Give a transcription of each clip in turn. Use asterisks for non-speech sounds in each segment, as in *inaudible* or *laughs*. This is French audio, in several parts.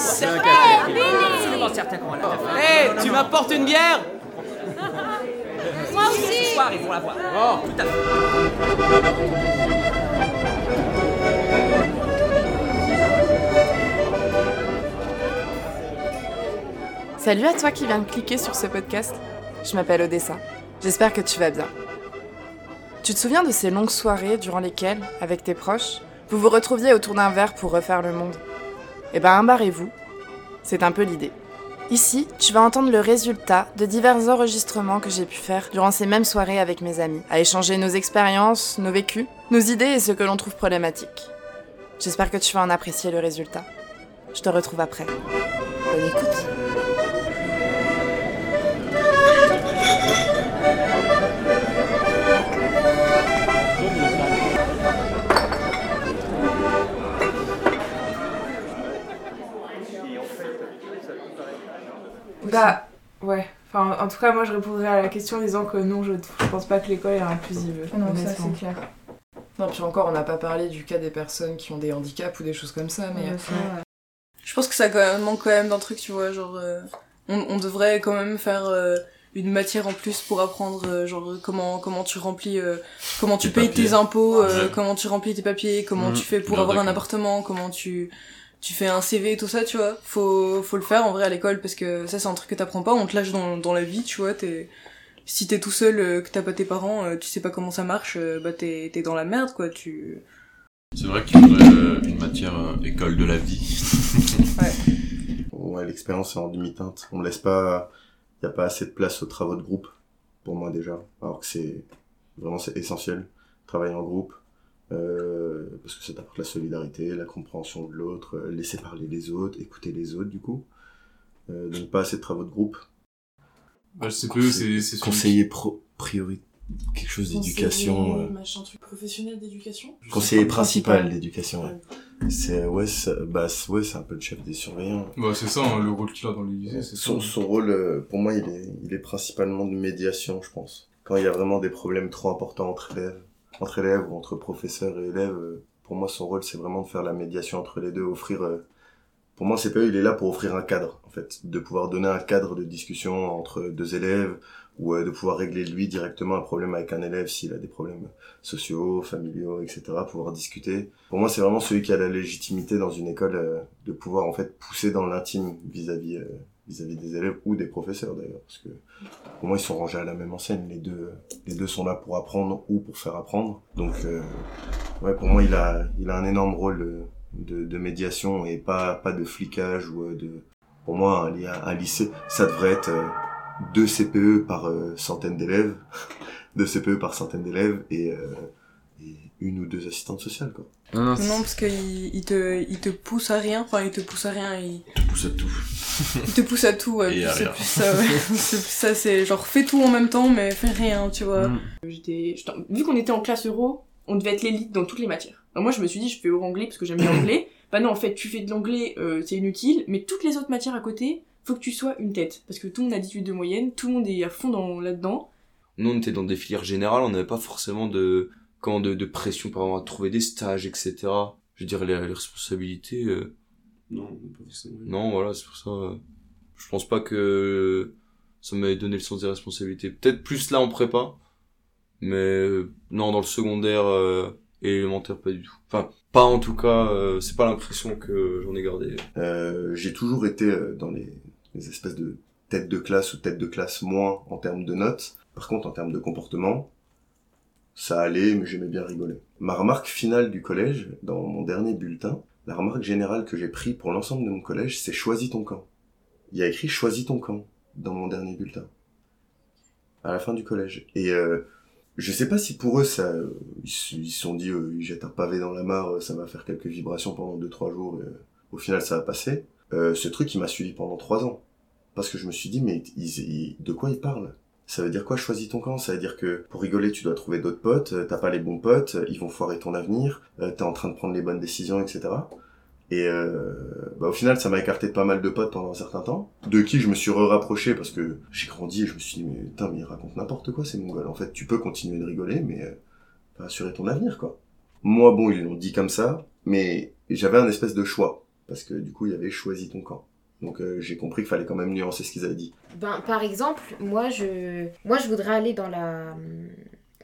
absolument certain qu'on va la faire. Hé, tu m'apportes une bière Moi aussi Ce soir, ils vont la voir. Oh, tout à fait. Salut à toi qui viens de cliquer sur ce podcast. Je m'appelle Odessa. J'espère que tu vas bien. Tu te souviens de ces longues soirées durant lesquelles, avec tes proches, vous vous retrouviez autour d'un verre pour refaire le monde? Eh ben, embarrez-vous. C'est un peu l'idée. Ici, tu vas entendre le résultat de divers enregistrements que j'ai pu faire durant ces mêmes soirées avec mes amis, à échanger nos expériences, nos vécus, nos idées et ce que l'on trouve problématique. J'espère que tu vas en apprécier le résultat. Je te retrouve après. Bonne écoute. Bah, ouais. Enfin, en tout cas, moi, je répondrais à la question en disant que non, je, je pense pas que l'école est inclusive. Non, ça c'est clair. Non, puis encore, on n'a pas parlé du cas des personnes qui ont des handicaps ou des choses comme ça, mais... Ouais, ça, ouais. Je pense que ça quand même, manque quand même d'un truc, tu vois, genre, euh, on, on devrait quand même faire euh, une matière en plus pour apprendre, euh, genre, comment, comment tu remplis, euh, comment tu payes papiers. tes impôts, euh, Ouais. comment tu remplis tes papiers, comment Mhm. tu fais pour avoir un appartement, comment tu, tu fais un CV, tout ça, tu vois. Faut, faut le faire en vrai à l'école parce que ça, c'est un truc que t'apprends pas, on te lâche dans, dans la vie, tu vois, t'es, si t'es tout seul, euh, que t'as pas tes parents, euh, tu sais pas comment ça marche, euh, bah t'es, t'es dans la merde, quoi, tu... C'est vrai qu'il faudrait euh, une matière euh, école de la vie. *laughs* Ouais, l'expérience est en demi-teinte. On me laisse pas, y a pas assez de place aux travaux de groupe, pour moi déjà. Alors que c'est, vraiment c'est essentiel. Travailler en groupe, euh, parce que ça t'apporte la solidarité, la compréhension de l'autre, euh, laisser parler les autres, écouter les autres du coup. Euh, donc pas assez de travaux de groupe. Bah, le CPE, c'est, c'est celui- Conseiller pro, priorité, quelque chose d'éducation. euh, Machin truc professionnel d'éducation? Conseiller principal d'éducation, ouais. C'est, ouais, ça- bah, c'est- ouais, c'est un peu le chef des surveillants. Bah, c'est ça, hein, le rôle qu'il a dans les lycées, c'est ça. Son, son rôle, pour moi, il est, il est principalement de médiation, je pense. Quand il y a vraiment des problèmes trop importants entre élèves, entre élèves ou entre professeurs et élèves, euh, pour moi, son rôle, c'est vraiment de faire la médiation entre les deux, offrir. euh, pour moi, CPE, il est là pour offrir un cadre, en fait, de pouvoir donner un cadre de discussion entre deux élèves ou euh, de pouvoir régler lui directement un problème avec un élève s'il a des problèmes sociaux, familiaux, etc. Pouvoir discuter. Pour moi, c'est vraiment celui qui a la légitimité dans une école de pouvoir en fait pousser dans l'intime vis-à-vis vis-à-vis des élèves ou des professeurs d'ailleurs, parce que pour moi ils sont rangés à la même enseigne. Les deux, les deux sont là pour apprendre ou pour faire apprendre. Donc euh, ouais, pour moi il a, il a un énorme rôle de, de médiation et pas, pas de flicage ou euh, de. Pour moi un, lycée, ça devrait être euh, deux CPE par euh, centaine d'élèves, *laughs* deux CPE par centaine d'élèves et, euh, et une ou deux assistantes sociales quoi. Non, parce qu'il il te, il te pousse à rien, enfin, il te pousse à rien, il, Tout pousse à tout. Il te pousse à tout, ouais. C'est plus ça, ouais. c'est plus ça, c'est genre, fais tout en même temps, mais fais rien, tu vois. Mm. J'étais, j'étais- vu qu'on était en classe euro, on devait être l'élite dans toutes les matières. Alors moi je me suis dit je fais euro anglais parce que j'aime bien l'anglais. Bah non en fait tu fais de l'anglais euh, c'est inutile, mais toutes les autres matières à côté, faut que tu sois une tête parce que tout le monde a 18 de moyenne, tout le monde est à fond dans là-dedans. Nous, on était dans des filières générales, on n'avait pas forcément de, comment, de, de pression par exemple à trouver des stages, etc. Je veux dire, les, les responsabilités, euh, Non, pas forcément. non, voilà, c'est pour ça. euh, je pense pas que ça m'avait donné le sens des responsabilités. Peut-être plus là en prépa, mais euh, non, dans le secondaire euh, et élémentaire, pas du tout. Enfin, pas en tout cas, euh, c'est pas l'impression que j'en ai gardé. Euh, j'ai toujours été euh, dans les, les espèces de tête de classe ou tête de classe moins en termes de notes. Par contre, en termes de comportement, ça allait, mais j'aimais bien rigoler. Ma remarque finale du collège, dans mon dernier bulletin, la remarque générale que j'ai pris pour l'ensemble de mon collège, c'est choisis ton camp. Il y a écrit choisis ton camp dans mon dernier bulletin. À la fin du collège. Et euh, je sais pas si pour eux, ça, ils se sont dit, euh, ils un pavé dans la mare, ça va faire quelques vibrations pendant deux trois jours. Et, euh, au final, ça va passer. Euh, ce truc, il m'a suivi pendant trois ans. Parce que je me suis dit, mais ils- ils- de quoi ils parlent? Ça veut dire quoi, choisis ton camp? Ça veut dire que pour rigoler, tu dois trouver d'autres potes, euh, t'as pas les bons potes, euh, ils vont foirer ton avenir, euh, t'es en train de prendre les bonnes décisions, etc. Et euh, bah, au final, ça m'a écarté de pas mal de potes pendant un certain temps, de qui je me suis re-rapproché parce que j'ai grandi et je me suis dit, mais putain, mais ils racontent n'importe quoi ces mongols. En fait, tu peux continuer de rigoler, mais euh, assurer ton avenir, quoi. Moi, bon, ils l'ont dit comme ça, mais j'avais un espèce de choix. parce que du coup il y avait choisi ton camp. Donc euh, j'ai compris qu'il fallait quand même nuancer ce qu'ils avaient dit. Ben, par exemple, moi je, moi, je voudrais aller dans la,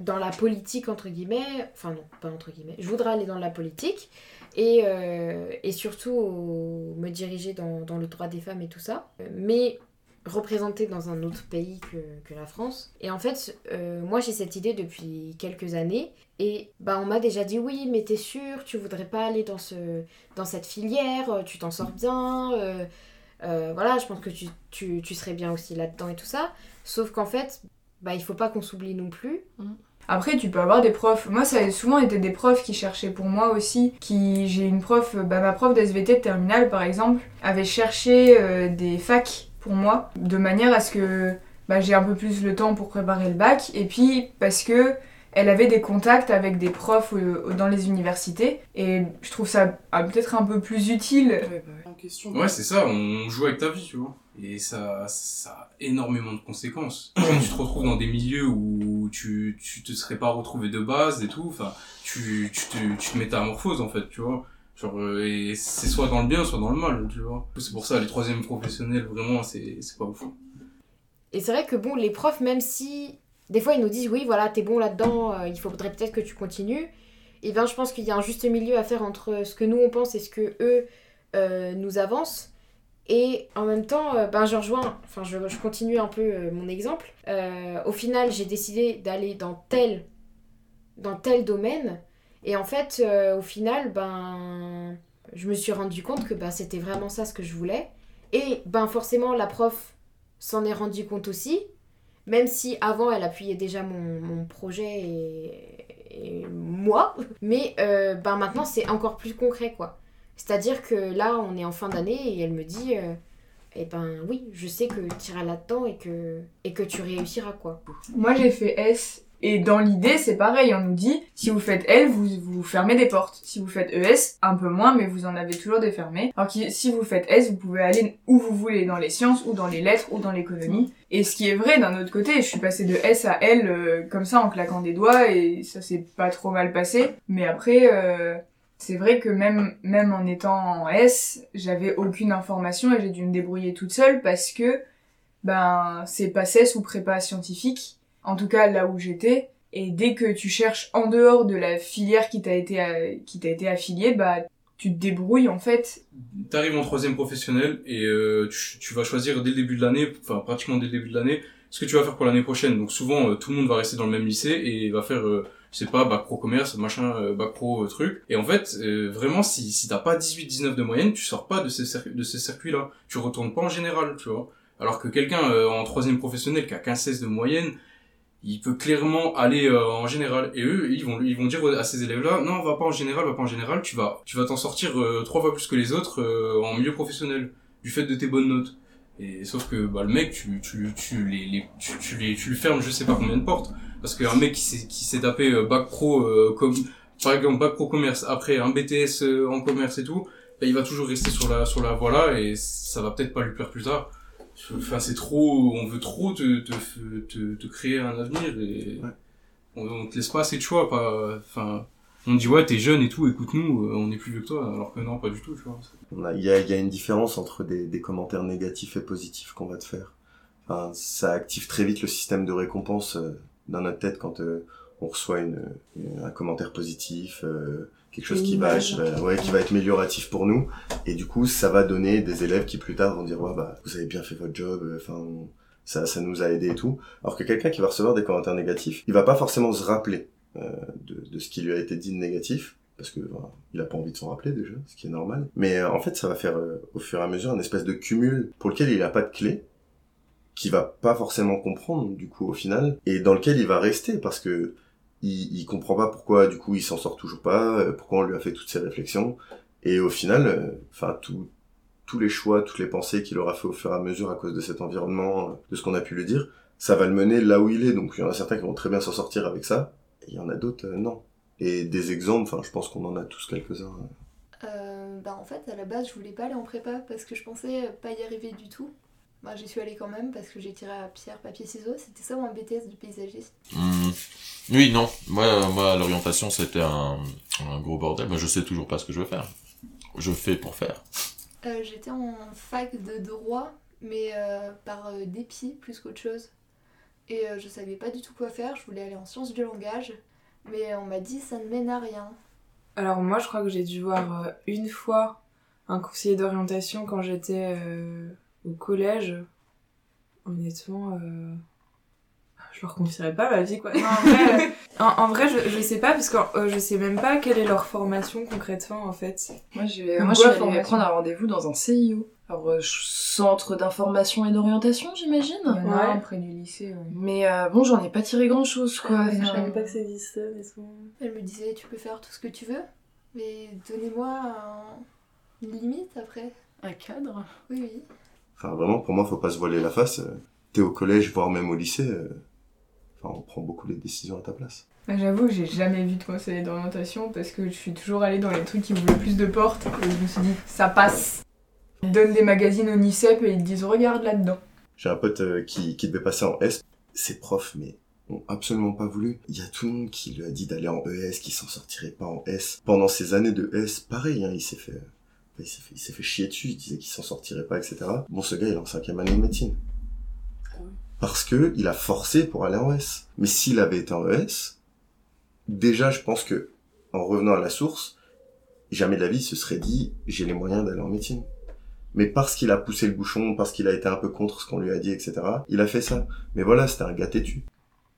dans la politique, entre guillemets. Enfin, non, pas entre guillemets. Je voudrais aller dans la politique et, euh, et surtout me diriger dans, dans le droit des femmes et tout ça. Mais représenter dans un autre pays que, que la France. Et en fait, euh, moi j'ai cette idée depuis quelques années. Et bah, on m'a déjà dit oui, mais t'es sûr, tu voudrais pas aller dans, ce, dans cette filière, tu t'en sors bien. Euh, voilà, je pense que tu, tu, serais bien aussi là-dedans et tout ça. Sauf qu'en fait, bah, il faut pas qu'on s'oublie non plus. Après, tu peux avoir des profs. Moi, ça a souvent été des profs qui cherchaient pour moi aussi. Qui, j'ai une prof, bah, ma prof d'SVT de terminale par exemple, avait cherché euh, des facs pour moi, de manière à ce que bah, j'ai un peu plus le temps pour préparer le bac. Et puis parce que elle avait des contacts avec des profs euh, dans les universités. Et je trouve ça ah, peut-être un peu plus utile. Ouais, c'est ça, on joue avec ta vie, tu vois. Et ça, ça a énormément de conséquences. *coughs* Quand tu te retrouves dans des milieux où tu, tu te serais pas retrouvé de base et tout, enfin, tu, tu te, tu te métamorphoses, en fait, tu vois. Genre, euh, et c'est soit dans le bien, soit dans le mal, tu vois. C'est pour ça, les troisièmes professionnels, vraiment, c'est, c'est pas ouf. Et c'est vrai que bon, les profs, même si des fois ils nous disent oui, voilà, t'es bon là-dedans, euh, il faudrait peut-être que tu continues, et bien je pense qu'il y a un juste milieu à faire entre ce que nous on pense et ce que eux euh, nous avancent. Et en même temps, euh, ben je rejoins, enfin je, je continue un peu mon exemple. Au final, j'ai décidé d'aller dans tel, dans tel domaine. Et en fait, au final, ben, je me suis rendu compte que ben, c'était vraiment ça ce que je voulais. Et ben forcément, la prof s'en est rendu compte aussi, même si avant elle appuyait déjà mon, mon projet et, moi. Mais euh, ben maintenant, c'est encore plus concret, quoi. C'est-à-dire que là, on est en fin d'année et elle me dit, euh, eh ben oui, je sais que tu iras là-dedans et que, et que tu réussiras, quoi. Moi, j'ai fait S. Et dans l'idée, c'est pareil, on nous dit, si vous faites L, vous, vous fermez des portes. Si vous faites ES, un peu moins, mais vous en avez toujours des fermées. Alors que si vous faites S, vous pouvez aller où vous voulez, dans les sciences, ou dans les lettres, ou dans l'économie. Et ce qui est vrai, d'un autre côté, je suis passée de S à L euh, comme ça, en claquant des doigts, et ça s'est pas trop mal passé. Mais après, euh, c'est vrai que même, même en étant en S, j'avais aucune information et j'ai dû me débrouiller toute seule parce que, ben, c'est pas CES ou prépa scientifique en tout cas là où j'étais. Et dès que tu cherches en dehors de la filière qui t'a été, euh, qui t'a été affiliée, bah tu te débrouilles en fait. T'arrives en troisième professionnel et euh, tu, vas choisir dès le début de l'année, enfin pratiquement dès le début de l'année, ce que tu vas faire pour l'année prochaine. Donc souvent, euh, tout le monde va rester dans le même lycée et va faire, euh, je sais pas, bac pro commerce, machin, euh, bac pro truc. Et en fait, euh, vraiment, si, si t'as pas 18-19 de moyenne, tu sors pas de ces, de ces circuits-là. Tu retournes pas en général, tu vois. Alors que quelqu'un euh, en troisième professionnel qui a 15-16 de moyenne, il peut clairement aller euh, en général. Et eux ils vont ils vont dire à ces élèves là non va pas en général va pas en général tu vas tu vas t'en sortir euh, trois fois plus que les autres euh, en milieu professionnel du fait de tes bonnes notes et sauf que bah le mec tu tu tu les, tu, tu les tu le fermes je sais pas combien de portes. Parce qu'un mec qui s'est qui s'est tapé euh, bac pro euh, comme par exemple bac pro commerce après un BTS euh, en commerce et tout bah, il va toujours rester sur la sur la voie là et ça va peut-être pas lui plaire plus tard Enfin, c'est trop, on veut trop te, te, te, te créer un avenir et on, on te laisse pas assez de choix, pas, enfin, on dit ouais, t'es jeune et tout, écoute-nous, euh, on est plus vieux que toi, alors que non, pas du tout, tu vois. A- Il y a, il y a une différence entre des, des commentaires négatifs et positifs qu'on va te faire. Enfin, ça active très vite le système de récompense euh, dans notre tête quand euh, on reçoit une, une- un commentaire positif, euh, quelque chose qui va, va- ouais, qui va être amélioratif pour nous. Et du coup, ça va donner des élèves qui plus tard vont dire ouais bah vous avez bien fait votre job, euh, enfin ça, ça nous a aidé et tout. Alors que quelqu'un qui va recevoir des commentaires négatifs, il va pas forcément se rappeler euh, de, de ce qui lui a été dit de négatif parce que voilà, il a pas envie de s'en rappeler déjà, ce qui est normal. Mais euh, en fait, ça va faire euh, au fur et à mesure une espèce de cumul pour lequel il a pas de clé, qui va pas forcément comprendre du coup au final, et dans lequel il va rester parce que il, il comprend pas pourquoi du coup il s'en sort toujours pas, euh, pourquoi on lui a fait toutes ces réflexions, et au final, euh, enfin tous les choix, toutes les pensées qu'il aura fait au fur et à mesure à cause de cet environnement, euh, de ce qu'on a pu lui dire, ça va le mener là où il est. Donc il y en a certains qui vont très bien s'en sortir avec ça, et il y en a d'autres non. Et des exemples, je pense qu'on en a tous quelques-uns. Bah en fait à la base je voulais pas aller en prépa parce que je pensais pas y arriver du tout. Bah, j'y suis allée quand même parce que j'ai tiré à pierre, papier, ciseaux. C'était ça mon BTS de paysagiste. Hmm. Oui, non. Moi, moi l'orientation, c'était un, un gros bordel. Moi, je sais toujours pas ce que je veux faire. Je fais pour faire. Euh, J'étais en fac de droit, mais euh, par euh, dépit plus qu'autre chose. Et euh, je savais pas du tout quoi faire, je voulais aller en sciences du langage, mais on m'a dit ça ne mène à rien. Alors moi, je crois que j'ai dû voir euh, une fois un conseiller d'orientation quand j'étais euh, au collège. Honnêtement, euh, je leur confierais pas ma vie quoi. Non, en vrai, *laughs* euh, en, en vrai, je, je sais pas parce que euh, je sais même pas quelle est leur formation concrètement en fait. Moi, je formation prendre un rendez-vous dans un CIO. Alors, euh, centre d'information et d'orientation, j'imagine. Il y en a un près du lycée, ouais. Mais euh, bon, j'en ai pas tiré grand chose, quoi. Je Enfin, savais pas que ça existait, mais souvent. Elle me disait tu peux faire tout ce que tu veux, mais donnez-moi un- une limite après. Un cadre? Oui, oui. Enfin, vraiment, pour moi, faut pas se voiler la face. euh, T'es au collège, voire même au lycée. euh, Enfin, on prend beaucoup les décisions à ta place. Bah, J'avoue que j'ai jamais vu de conseiller d'orientation parce que je suis toujours allée dans les trucs qui ouvrent le plus de portes et je me suis dit ça passe. Ils donnent des magazines au NICEP et ils disent regarde là-dedans. J'ai un pote euh, qui, qui devait passer en S. Ses profs, mais ont absolument pas voulu. Il y a tout le monde qui lui a dit d'aller en ES, qu'il s'en sortirait pas en S. Pendant ces années de S, pareil, hein, il s'est fait, il s'est fait, il s'est fait chier dessus. Il disait qu'il s'en sortirait pas, etc. Bon, ce gars, il est en cinquième année de médecine. Parce que il a forcé pour aller en S. Mais s'il avait été en ES, déjà, je pense que, en revenant à la source, jamais de la vie il se serait dit, j'ai les moyens d'aller en médecine mais parce qu'il a poussé le bouchon, parce qu'il a été un peu contre ce qu'on lui a dit, etc., il a fait ça. Mais voilà, c'était un gars têtu.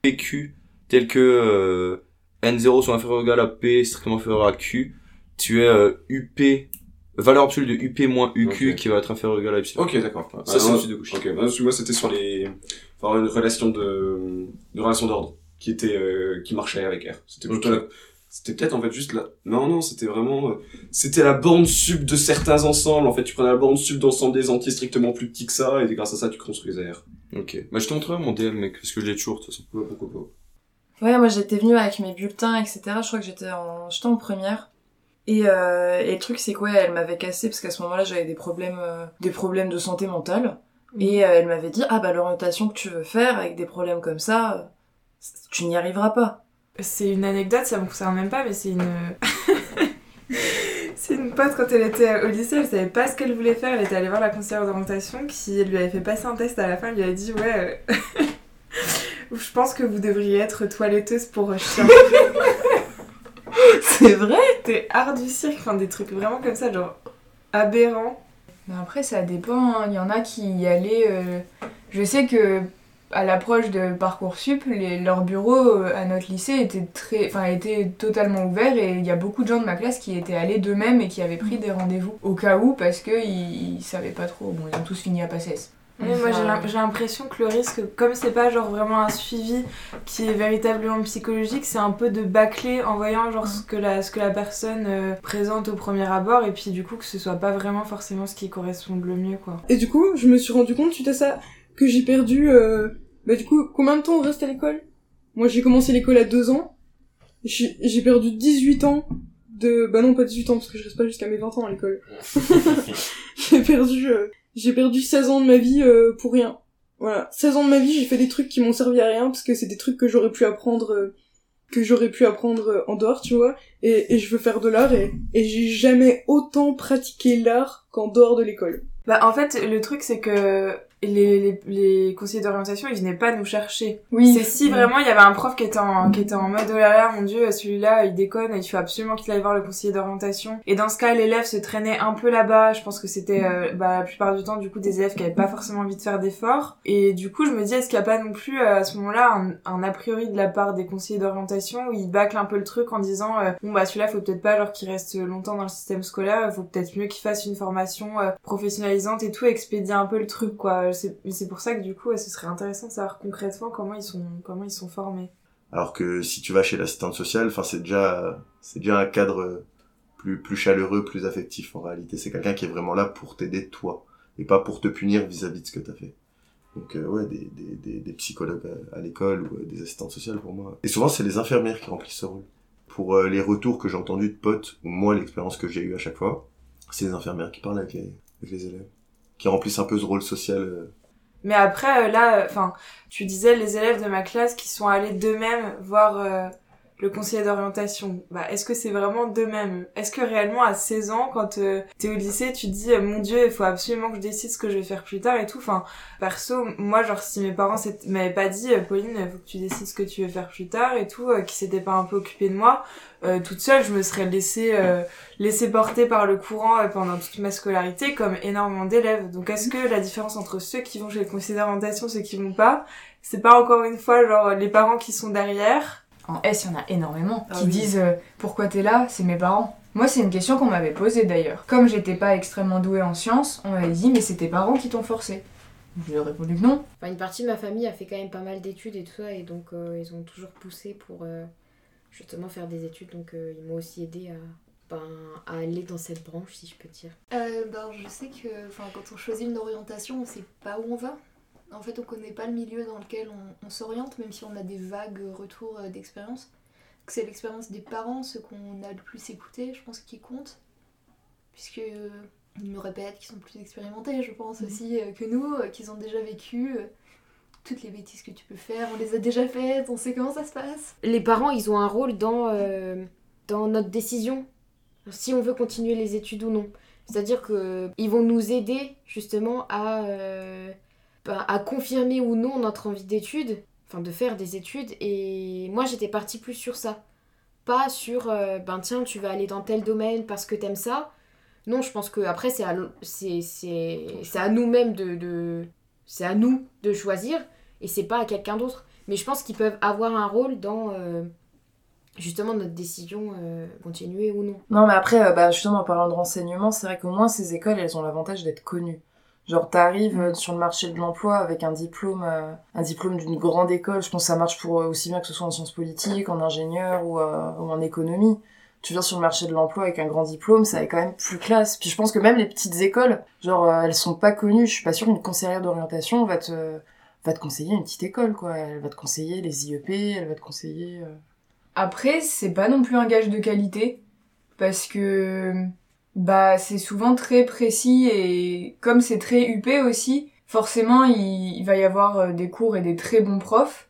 PQ tel que euh, N0 sont inférieurs ou égal à P strictement inférieur à Q, tu es euh, UP, valeur absolue de UP moins UQ Ok. qui va être inférieur ou égal à Epsilon. Ok, d'accord. Ça, Ah, c'est non, au-dessus de Cauchy. Ok, bah, moi c'était sur les, enfin une relation de, de relation d'ordre qui était, euh, qui marchait avec R. C'était plutôt Ok. la- c'était peut-être en fait juste la, non non, c'était vraiment, c'était la borne sub de certains ensembles. En fait, tu prenais la borne sub d'ensemble des entiers strictement plus petits que ça, et grâce à ça, tu construisais R. Ok. Bah, je te montrerai mon DM, mec, parce que je l'ai toujours, de toute façon. Ouais, pourquoi pas. Ouais, moi j'étais venue avec mes bulletins, etc. Je crois que j'étais en, j'étais en première. Et, euh, et le truc c'est quoi, elle m'avait cassé parce qu'à ce moment-là j'avais des problèmes, euh, des problèmes de santé mentale. Et euh, elle m'avait dit ah bah l'orientation que tu veux faire avec des problèmes comme ça, euh, tu n'y arriveras pas. C'est une anecdote, ça me concerne même pas, mais c'est une. *laughs* c'est une pote quand elle était au lycée, elle savait pas ce qu'elle voulait faire, elle était allée voir la conseillère d'orientation qui lui avait fait passer un test à la fin, elle lui a dit ouais. euh, *laughs* Je pense que vous devriez être toiletteuse pour chien. C'est vrai T'es art du cirque, enfin des trucs vraiment comme ça, genre aberrants. Mais après, ça dépend. hein. Il y en a qui y allaient. euh, Je sais que à l'approche de Parcoursup, les... leurs bureaux euh, à notre lycée étaient très, enfin, étaient totalement ouverts et il y a beaucoup de gens de ma classe qui étaient allés d'eux-mêmes et qui avaient pris des rendez-vous au cas où parce que ils, ils savaient pas trop. Bon, ils ont tous fini à PACES. Oui, moi j'ai l'im- j'ai l'impression que le risque, comme c'est pas genre vraiment un suivi qui est véritablement psychologique, c'est un peu de bâcler en voyant genre ce que la, ce que la personne euh, présente au premier abord et puis du coup que ce soit pas vraiment forcément ce qui corresponde le mieux quoi. Et du coup, je me suis rendu compte suite à ça que j'ai perdu. Euh... Bah du coup, combien de temps on reste à l'école? Moi, j'ai commencé l'école à 2 ans. J'ai j'ai perdu 18 ans de. Bah non, pas 18 ans parce que je reste pas jusqu'à mes 20 ans à l'école. *laughs* *laughs* j'ai perdu. euh, J'ai perdu 16 ans de ma vie euh, pour rien. Voilà, 16 ans de ma vie, j'ai fait des trucs qui m'ont servi à rien parce que c'est des trucs que j'aurais pu apprendre. euh, que j'aurais pu apprendre euh, en dehors, tu vois, et, et je veux faire de l'art et, et j'ai jamais autant pratiqué l'art qu'en dehors de l'école. Bah en fait le truc c'est que les, les, les conseillers d'orientation ils venaient pas nous chercher. Oui. C'est si vraiment il y avait un prof qui était en, qui était en mode oh là là mon dieu celui-là il déconne il faut absolument qu'il aille voir le conseiller d'orientation. Et dans ce cas l'élève se traînait un peu là-bas. Je pense que c'était euh, bah, la plupart du temps du coup des élèves qui avaient pas forcément envie de faire d'efforts. Et du coup je me dis est-ce qu'il y a pas non plus euh, à ce moment-là un, un a priori de la part des conseillers d'orientation où ils bâclent un peu le truc en disant euh, bon bah celui-là faut peut-être pas genre qu'il reste longtemps dans le système scolaire, faut peut-être mieux qu'il fasse une formation euh, professionnalisante et tout, expédier un peu le truc quoi. C'est c'est pour ça que du coup ce serait intéressant de savoir concrètement comment ils sont comment ils sont formés. Alors que si tu vas chez l'assistante sociale, enfin c'est déjà c'est déjà un cadre plus plus chaleureux, plus affectif en réalité. C'est quelqu'un qui est vraiment là pour t'aider toi et pas pour te punir vis-à-vis de ce que t'as fait. Donc euh, ouais, des, des, des, psychologues à, l'école ou euh, des assistantes sociales pour moi. Et souvent c'est les infirmières qui remplissent ce rôle. Pour euh, les retours que j'ai entendus de potes ou moi l'expérience que j'ai eue à chaque fois, c'est les infirmières qui parlent avec les élèves, qui remplissent un peu ce rôle social. euh, Mais après, euh, là, enfin, tu disais les élèves de ma classe qui sont allés d'eux-mêmes voir euh, le conseiller d'orientation, bah, est-ce que c'est vraiment de même? Est-ce que réellement à 16 ans, quand euh, t'es au lycée, tu dis euh, mon Dieu, il faut absolument que je décide ce que je vais faire plus tard et tout? Enfin, perso, moi, genre si mes parents m'avaient pas dit euh, Pauline, il faut que tu décides ce que tu veux faire plus tard et tout, qui s'étaient pas un peu occupés de moi, toute seule, je me serais laissée laissée porter par le courant pendant toute ma scolarité, comme énormément d'élèves. Donc, est-ce que la différence entre ceux qui vont chez le conseiller d'orientation, ceux qui vont pas, c'est pas encore une fois genre les parents qui sont derrière en S, il y en a énormément Ah qui oui. disent euh, pourquoi t'es là, c'est mes parents. Moi, c'est une question qu'on m'avait posée d'ailleurs. Comme j'étais pas extrêmement douée en sciences, on m'avait dit mais c'est tes parents qui t'ont forcé. Je lui ai répondu que non. Enfin, une partie de ma famille a fait quand même pas mal d'études et tout ça, et donc euh, ils ont toujours poussé pour euh, justement faire des études, donc euh, ils m'ont aussi aidé à, ben, à aller dans cette branche, si je peux dire. Euh, ben, je sais que enfin, quand on choisit une orientation, on sait pas où on va. En fait, on connaît pas le milieu dans lequel on, on s'oriente, même si on a des vagues retours euh, d'expérience. C'est l'expérience des parents, ce qu'on a le plus écouté, je pense, qui compte. Puisque euh, ils nous répètent qu'ils sont plus expérimentés, je pense aussi, euh, que nous, euh, qu'ils ont déjà vécu. euh, toutes les bêtises que tu peux faire, on les a déjà faites, on sait comment ça se passe. Les parents, ils ont un rôle dans, dans notre décision, si on veut continuer les études ou non. C'est-à-dire qu'ils vont nous aider justement à, à confirmer ou non notre envie d'études, enfin de faire des études. Et moi, j'étais partie plus sur ça. Pas sur, euh, ben tiens, tu vas aller dans tel domaine parce que t'aimes ça. Non, je pense que après c'est à, à nous-mêmes de, de- c'est à nous de choisir et c'est pas à quelqu'un d'autre. Mais je pense qu'ils peuvent avoir un rôle dans euh, justement notre décision euh, continuer ou non. Non, mais après, euh, bah, justement, en parlant de renseignement, c'est vrai qu'au moins ces écoles, elles ont l'avantage d'être connues. Genre, t'arrives euh, sur le marché de l'emploi avec un diplôme, euh, un diplôme d'une grande école. Je pense que ça marche pour euh, aussi bien que ce soit en sciences politiques, en ingénieur ou, en économie. Tu viens sur le marché de l'emploi avec un grand diplôme, ça est quand même plus classe. Puis je pense que même les petites écoles, genre, euh, elles sont pas connues. Je suis pas sûre qu'une conseillère d'orientation va te, va te conseiller une petite école, quoi. Elle va te conseiller les IEP, elle va te conseiller... Après, c'est pas non plus un gage de qualité parce que bah c'est souvent très précis et comme c'est très huppé aussi, forcément il, il va y avoir euh, des cours et des très bons profs,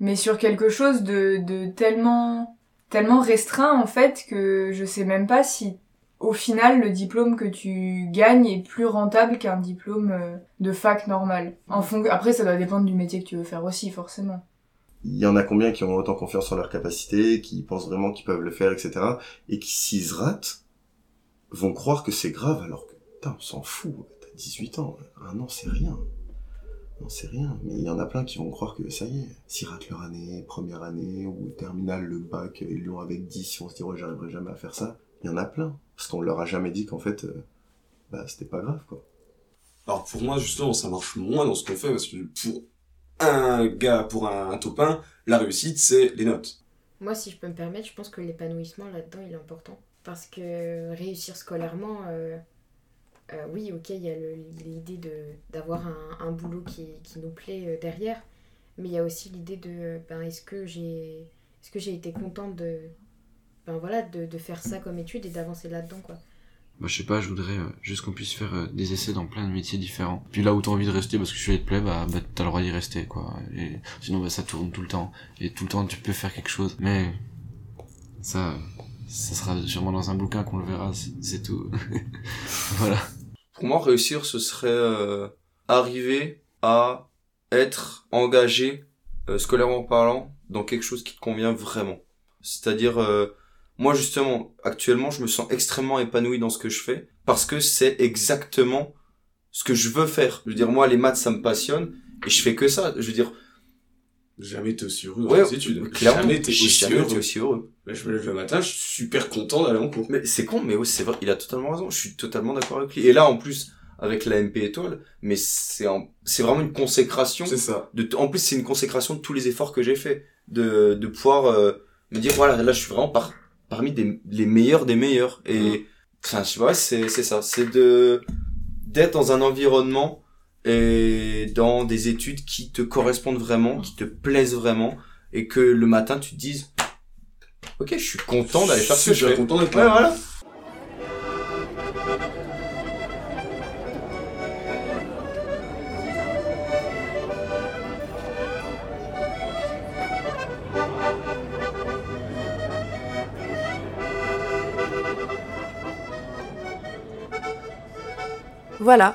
mais sur quelque chose de, de tellement tellement restreint en fait que je sais même pas si au final le diplôme que tu gagnes est plus rentable qu'un diplôme euh, de fac normal. En fon- Après ça doit dépendre du métier que tu veux faire aussi forcément. Il y en a combien qui ont autant confiance en leurs capacités, qui pensent vraiment qu'ils peuvent le faire, etc. Et qui, s'ils ratent, vont croire que c'est grave alors que, putain, on s'en fout. T'as 18 ans. Un an, c'est rien. Non, c'est rien. Mais il y en a plein qui vont croire que ça y est, s'ils ratent leur année, première année, ou terminale, le bac, ils l'ont avec 10, ils vont se dire, ouais, j'arriverai jamais à faire ça. Il y en a plein. Parce qu'on leur a jamais dit qu'en fait, euh, bah, c'était pas grave, quoi. Alors pour moi, justement, ça marche moins dans ce qu'on fait, parce que pour un gars, pour un, un topin, la réussite, c'est les notes. Moi, si je peux me permettre, je pense que l'épanouissement là-dedans, il est important. Parce que réussir scolairement, euh, euh, oui, ok, il y a l'idée d'avoir un, boulot qui, qui nous plaît euh, derrière, mais il y a aussi l'idée de, ben, est-ce que j'ai j'ai été contente de, ben, voilà, de, de faire ça comme étude et d'avancer là-dedans, quoi. Bah, je sais pas, je voudrais juste qu'on puisse faire des essais dans plein de métiers différents. Puis là où t'as envie de rester parce que celui-là te plaît, bah, bah t'as le droit d'y rester, quoi. Sinon, bah, ça tourne tout le temps. Et tout le temps, tu peux faire quelque chose. Mais, ça, ça sera sûrement dans un bouquin qu'on le verra, c'est- tout. *laughs* voilà. Pour moi, réussir, ce serait euh, arriver à être engagé, euh, scolairement parlant, dans quelque chose qui te convient vraiment. C'est-à-dire, euh, moi justement, actuellement, je me sens extrêmement épanoui dans ce que je fais, parce que c'est exactement ce que je veux faire. Je veux dire, moi, les maths, ça me passionne, et je fais que ça. Je veux dire... Jamais été aussi heureux dans Ouais, les études. clairement, Jamais j'ai aussi jamais heureux. aussi je me lève le matin, je suis super content d'aller en cours. Mais c'est con, mais ouais, c'est vrai, il a totalement raison. Je suis totalement d'accord avec lui. Et là, en plus, avec la MP étoile, mais c'est c'est vraiment une consécration. C'est ça. De, en plus, c'est une consécration de tous les efforts que j'ai fait. De, de pouvoir euh, me dire, voilà, là, je suis vraiment par, parmi des, les meilleurs des meilleurs. Et, enfin, je sais pas, c'est, c'est ça. C'est de, d'être dans un environnement et dans des études qui te correspondent vraiment, qui te plaisent vraiment, et que le matin tu te dises, ok, je suis content d'aller faire ce que je suis content d'être là. Ouais, voilà. Voilà,